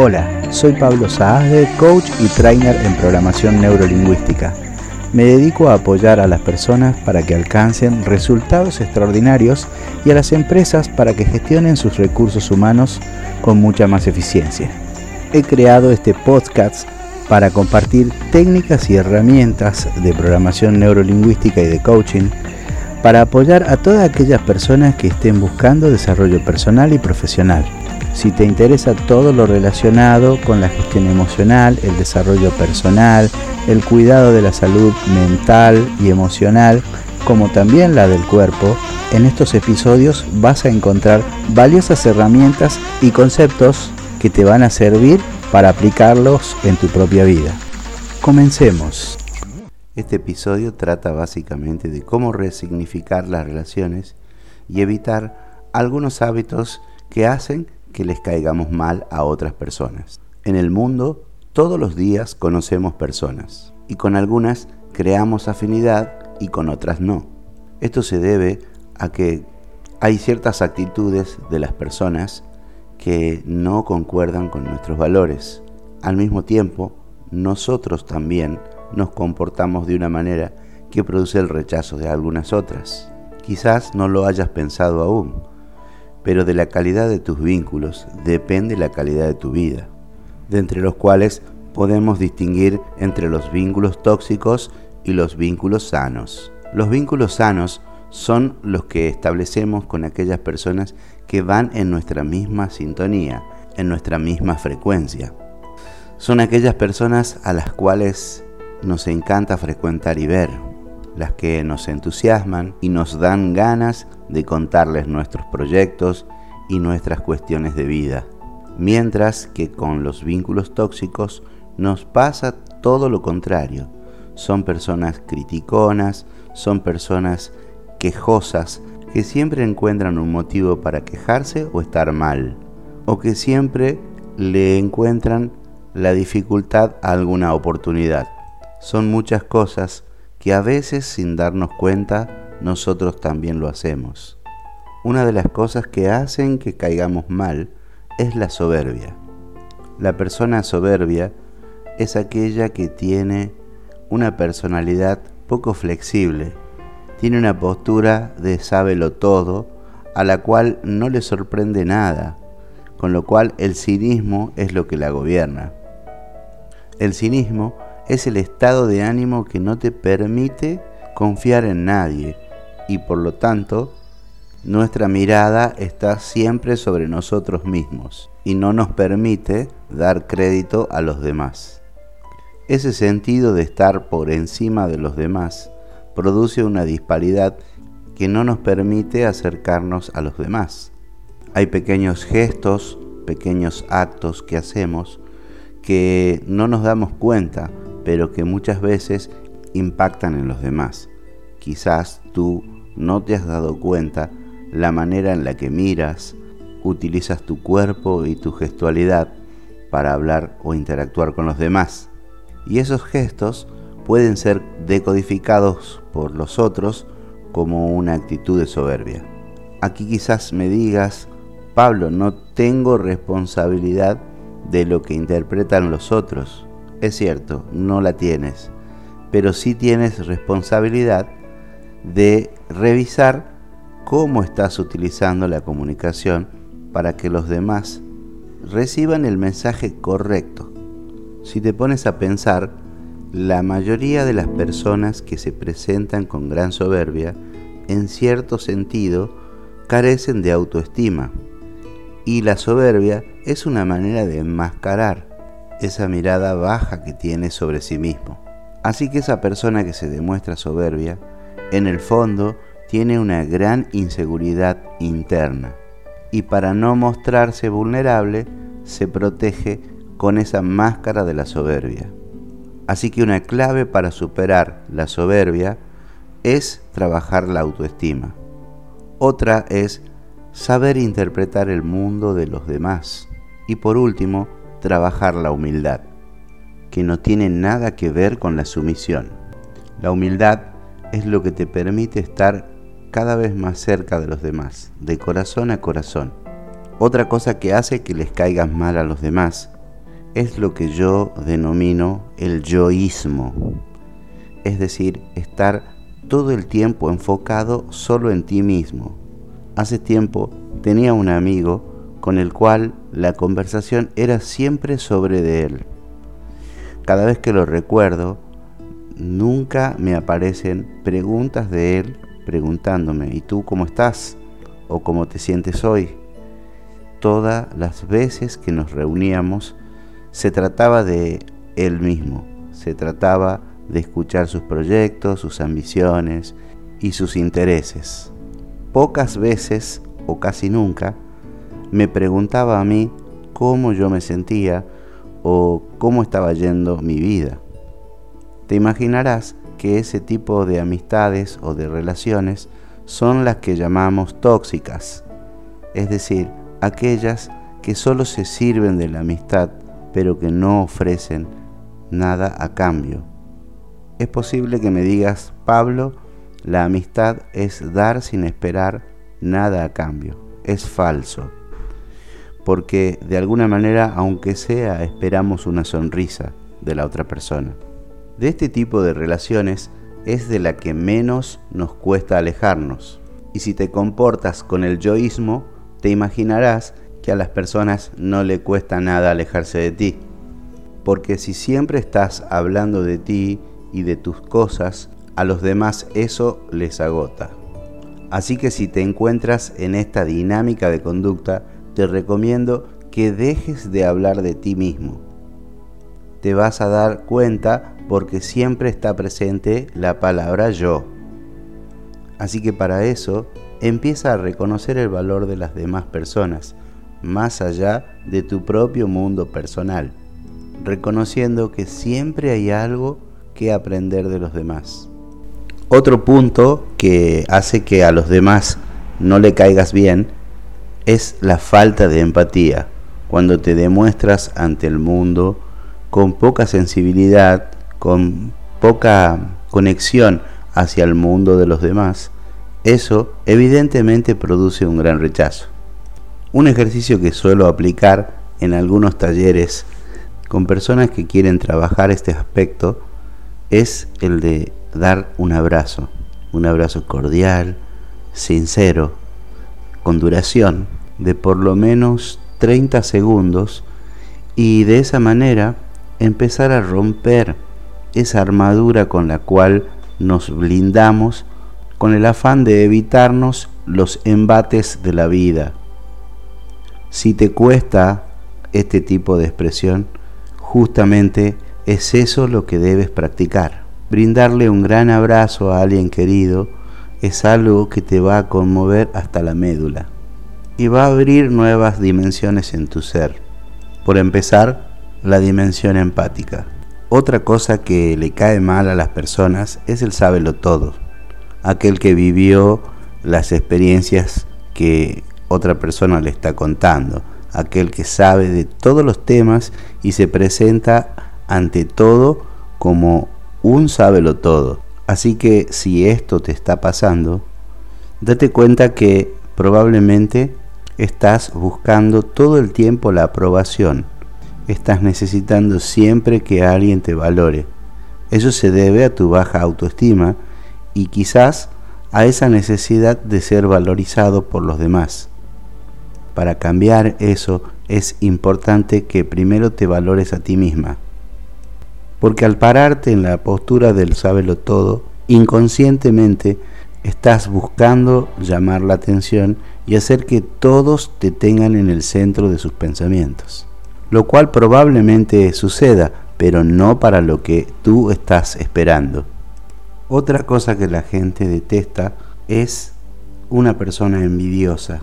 Hola, soy Pablo Saazde, coach y trainer en programación neurolingüística. Me dedico a apoyar a las personas para que alcancen resultados extraordinarios y a las empresas para que gestionen sus recursos humanos con mucha más eficiencia. He creado este podcast para compartir técnicas y herramientas de programación neurolingüística y de coaching para apoyar a todas aquellas personas que estén buscando desarrollo personal y profesional. Si te interesa todo lo relacionado con la gestión emocional, el desarrollo personal, el cuidado de la salud mental y emocional, como también la del cuerpo, en estos episodios vas a encontrar valiosas herramientas y conceptos que te van a servir para aplicarlos en tu propia vida. Comencemos. Este episodio trata básicamente de cómo resignificar las relaciones y evitar algunos hábitos que hacen que les caigamos mal a otras personas. En el mundo, todos los días conocemos personas y con algunas creamos afinidad y con otras no. Esto se debe a que hay ciertas actitudes de las personas que no concuerdan con nuestros valores. Al mismo tiempo, nosotros también nos comportamos de una manera que produce el rechazo de algunas otras. Quizás no lo hayas pensado aún, pero de la calidad de tus vínculos depende la calidad de tu vida, de entre los cuales podemos distinguir entre los vínculos tóxicos y los vínculos sanos. Los vínculos sanos son los que establecemos con aquellas personas que van en nuestra misma sintonía, en nuestra misma frecuencia. Son aquellas personas a las cuales nos encanta frecuentar y ver, las que nos entusiasman y nos dan ganas de contarles nuestros proyectos y nuestras cuestiones de vida. Mientras que con los vínculos tóxicos nos pasa todo lo contrario. Son personas criticonas, son personas quejosas que siempre encuentran un motivo para quejarse o estar mal, o que siempre le encuentran la dificultad a alguna oportunidad. Son muchas cosas que a veces sin darnos cuenta nosotros también lo hacemos. Una de las cosas que hacen que caigamos mal es la soberbia. La persona soberbia es aquella que tiene una personalidad poco flexible, tiene una postura de sábelo todo, a la cual no le sorprende nada, con lo cual el cinismo es lo que la gobierna. El cinismo es el estado de ánimo que no te permite confiar en nadie y por lo tanto nuestra mirada está siempre sobre nosotros mismos y no nos permite dar crédito a los demás. Ese sentido de estar por encima de los demás produce una disparidad que no nos permite acercarnos a los demás. Hay pequeños gestos, pequeños actos que hacemos que no nos damos cuenta, pero que muchas veces impactan en los demás. Quizás tú no te has dado cuenta la manera en la que miras, utilizas tu cuerpo y tu gestualidad para hablar o interactuar con los demás. Y esos gestos pueden ser decodificados por los otros como una actitud de soberbia. Aquí quizás me digas, Pablo, no tengo responsabilidad de lo que interpretan los otros. Es cierto, no la tienes, pero sí tienes responsabilidad de revisar cómo estás utilizando la comunicación para que los demás reciban el mensaje correcto. Si te pones a pensar, la mayoría de las personas que se presentan con gran soberbia, en cierto sentido, carecen de autoestima. Y la soberbia es una manera de enmascarar esa mirada baja que tiene sobre sí mismo. Así que esa persona que se demuestra soberbia, en el fondo tiene una gran inseguridad interna y para no mostrarse vulnerable se protege con esa máscara de la soberbia. Así que una clave para superar la soberbia es trabajar la autoestima. Otra es saber interpretar el mundo de los demás. Y por último, trabajar la humildad. que no tiene nada que ver con la sumisión. La humildad es lo que te permite estar cada vez más cerca de los demás, de corazón a corazón. Otra cosa que hace que les caigas mal a los demás es lo que yo denomino el yoísmo, es decir, estar todo el tiempo enfocado solo en ti mismo. Hace tiempo tenía un amigo con el cual la conversación era siempre sobre de él. Cada vez que lo recuerdo, nunca me aparecen preguntas de él preguntándome, ¿y tú cómo estás? ¿O cómo te sientes hoy? Todas las veces que nos reuníamos se trataba de él mismo, se trataba de escuchar sus proyectos, sus ambiciones y sus intereses. Pocas veces, o casi nunca, me preguntaba a mí cómo yo me sentía o cómo estaba yendo mi vida. Te imaginarás que ese tipo de amistades o de relaciones son las que llamamos tóxicas, es decir, aquellas que solo se sirven de la amistad pero que no ofrecen nada a cambio. Es posible que me digas, Pablo, la amistad es dar sin esperar nada a cambio. Es falso. Porque de alguna manera, aunque sea, esperamos una sonrisa de la otra persona. De este tipo de relaciones es de la que menos nos cuesta alejarnos. Y si te comportas con el yoísmo, te imaginarás que a las personas no le cuesta nada alejarse de ti. Porque si siempre estás hablando de ti y de tus cosas, a los demás eso les agota. Así que si te encuentras en esta dinámica de conducta, te recomiendo que dejes de hablar de ti mismo. Te vas a dar cuenta porque siempre está presente la palabra yo. Así que para eso empieza a reconocer el valor de las demás personas, más allá de tu propio mundo personal, reconociendo que siempre hay algo que aprender de los demás. Otro punto que hace que a los demás no le caigas bien es la falta de empatía, cuando te demuestras ante el mundo con poca sensibilidad, con poca conexión hacia el mundo de los demás, eso evidentemente produce un gran rechazo. Un ejercicio que suelo aplicar en algunos talleres con personas que quieren trabajar este aspecto es el de dar un abrazo, un abrazo cordial, sincero, con duración de por lo menos 30 segundos y de esa manera empezar a romper esa armadura con la cual nos blindamos con el afán de evitarnos los embates de la vida, si te cuesta este tipo de expresión, justamente es eso lo que debes practicar. Brindarle un gran abrazo a alguien querido es algo que te va a conmover hasta la médula y va a abrir nuevas dimensiones en tu ser. Por empezar, la dimensión empática. Otra cosa que le cae mal a las personas es el sábelo todo, aquel que vivió las experiencias que otra persona le está contando, aquel que sabe de todos los temas y se presenta ante todo como un sábelo todo. Así que si esto te está pasando, date cuenta que probablemente estás buscando todo el tiempo la aprobación. Estás necesitando siempre que alguien te valore. Eso se debe a tu baja autoestima y quizás a esa necesidad de ser valorizado por los demás. Para cambiar eso es importante que primero te valores a ti misma. Porque al pararte en la postura del sábelo todo, inconscientemente estás buscando llamar la atención y hacer que todos te tengan en el centro de sus pensamientos. Lo cual probablemente suceda, pero no para lo que tú estás esperando. Otra cosa que la gente detesta es una persona envidiosa.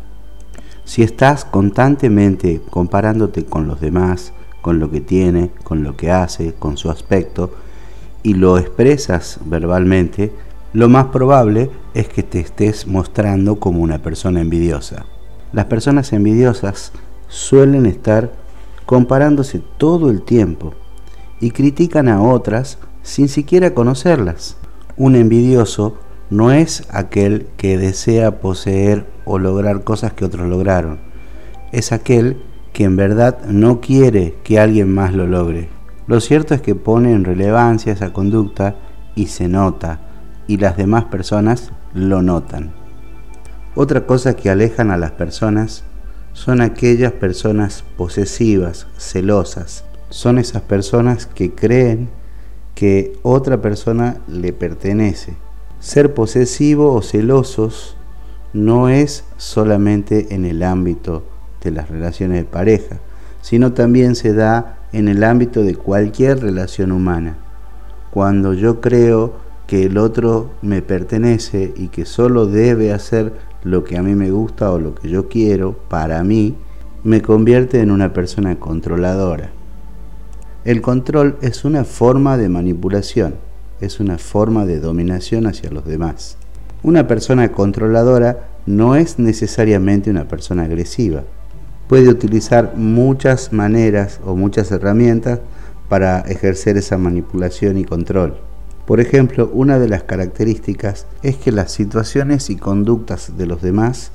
Si estás constantemente comparándote con los demás, con lo que tiene, con lo que hace, con su aspecto, y lo expresas verbalmente, lo más probable es que te estés mostrando como una persona envidiosa. Las personas envidiosas suelen estar comparándose todo el tiempo y critican a otras sin siquiera conocerlas. Un envidioso no es aquel que desea poseer o lograr cosas que otros lograron, es aquel que en verdad no quiere que alguien más lo logre. Lo cierto es que pone en relevancia esa conducta y se nota, y las demás personas lo notan. Otra cosa que alejan a las personas son aquellas personas posesivas, celosas. Son esas personas que creen que otra persona le pertenece. Ser posesivo o celosos no es solamente en el ámbito de las relaciones de pareja, sino también se da en el ámbito de cualquier relación humana. Cuando yo creo que el otro me pertenece y que solo debe hacer lo que a mí me gusta o lo que yo quiero para mí, me convierte en una persona controladora. El control es una forma de manipulación, es una forma de dominación hacia los demás. Una persona controladora no es necesariamente una persona agresiva. Puede utilizar muchas maneras o muchas herramientas para ejercer esa manipulación y control. Por ejemplo, una de las características es que las situaciones y conductas de los demás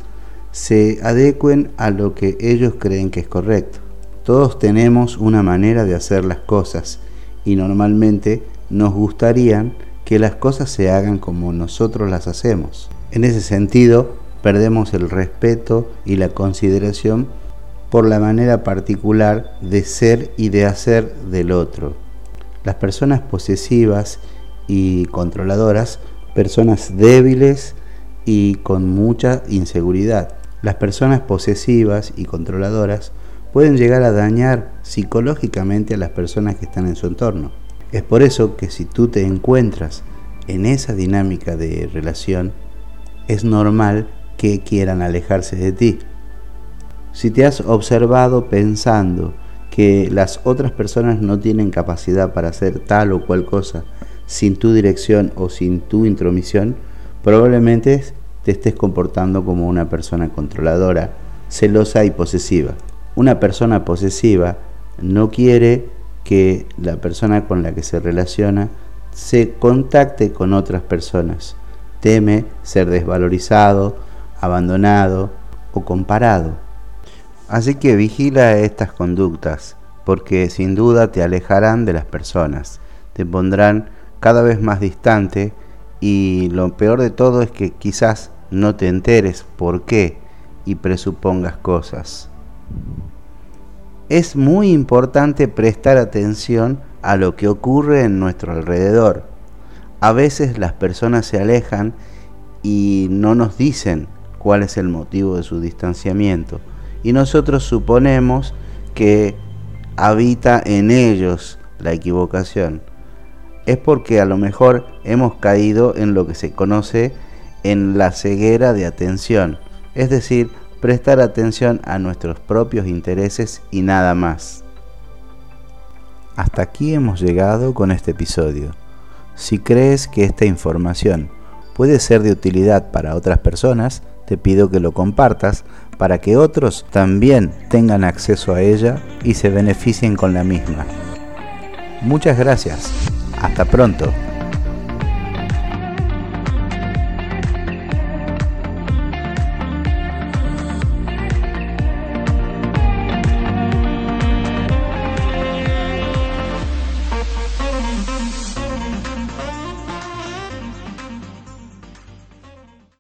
se adecuen a lo que ellos creen que es correcto. Todos tenemos una manera de hacer las cosas y normalmente nos gustaría que las cosas se hagan como nosotros las hacemos. En ese sentido, perdemos el respeto y la consideración por la manera particular de ser y de hacer del otro. Las personas posesivas y controladoras, personas débiles y con mucha inseguridad. Las personas posesivas y controladoras pueden llegar a dañar psicológicamente a las personas que están en su entorno. Es por eso que si tú te encuentras en esa dinámica de relación, es normal que quieran alejarse de ti. Si te has observado pensando que las otras personas no tienen capacidad para hacer tal o cual cosa sin tu dirección o sin tu intromisión, probablemente te estés comportando como una persona controladora, celosa y posesiva. Una persona posesiva no quiere que la persona con la que se relaciona se contacte con otras personas. Teme ser desvalorizado, abandonado o comparado. Así que vigila estas conductas, porque sin duda te alejarán de las personas, te pondrán cada vez más distante y lo peor de todo es que quizás no te enteres por qué y presupongas cosas. Es muy importante prestar atención a lo que ocurre en nuestro alrededor. A veces las personas se alejan y no nos dicen cuál es el motivo de su distanciamiento. Y nosotros suponemos que habita en ellos la equivocación. Es porque a lo mejor hemos caído en lo que se conoce en la ceguera de atención, es decir, prestar atención a nuestros propios intereses y nada más. Hasta aquí hemos llegado con este episodio. Si crees que esta información puede ser de utilidad para otras personas, te pido que lo compartas para que otros también tengan acceso a ella y se beneficien con la misma. Muchas gracias. Hasta pronto.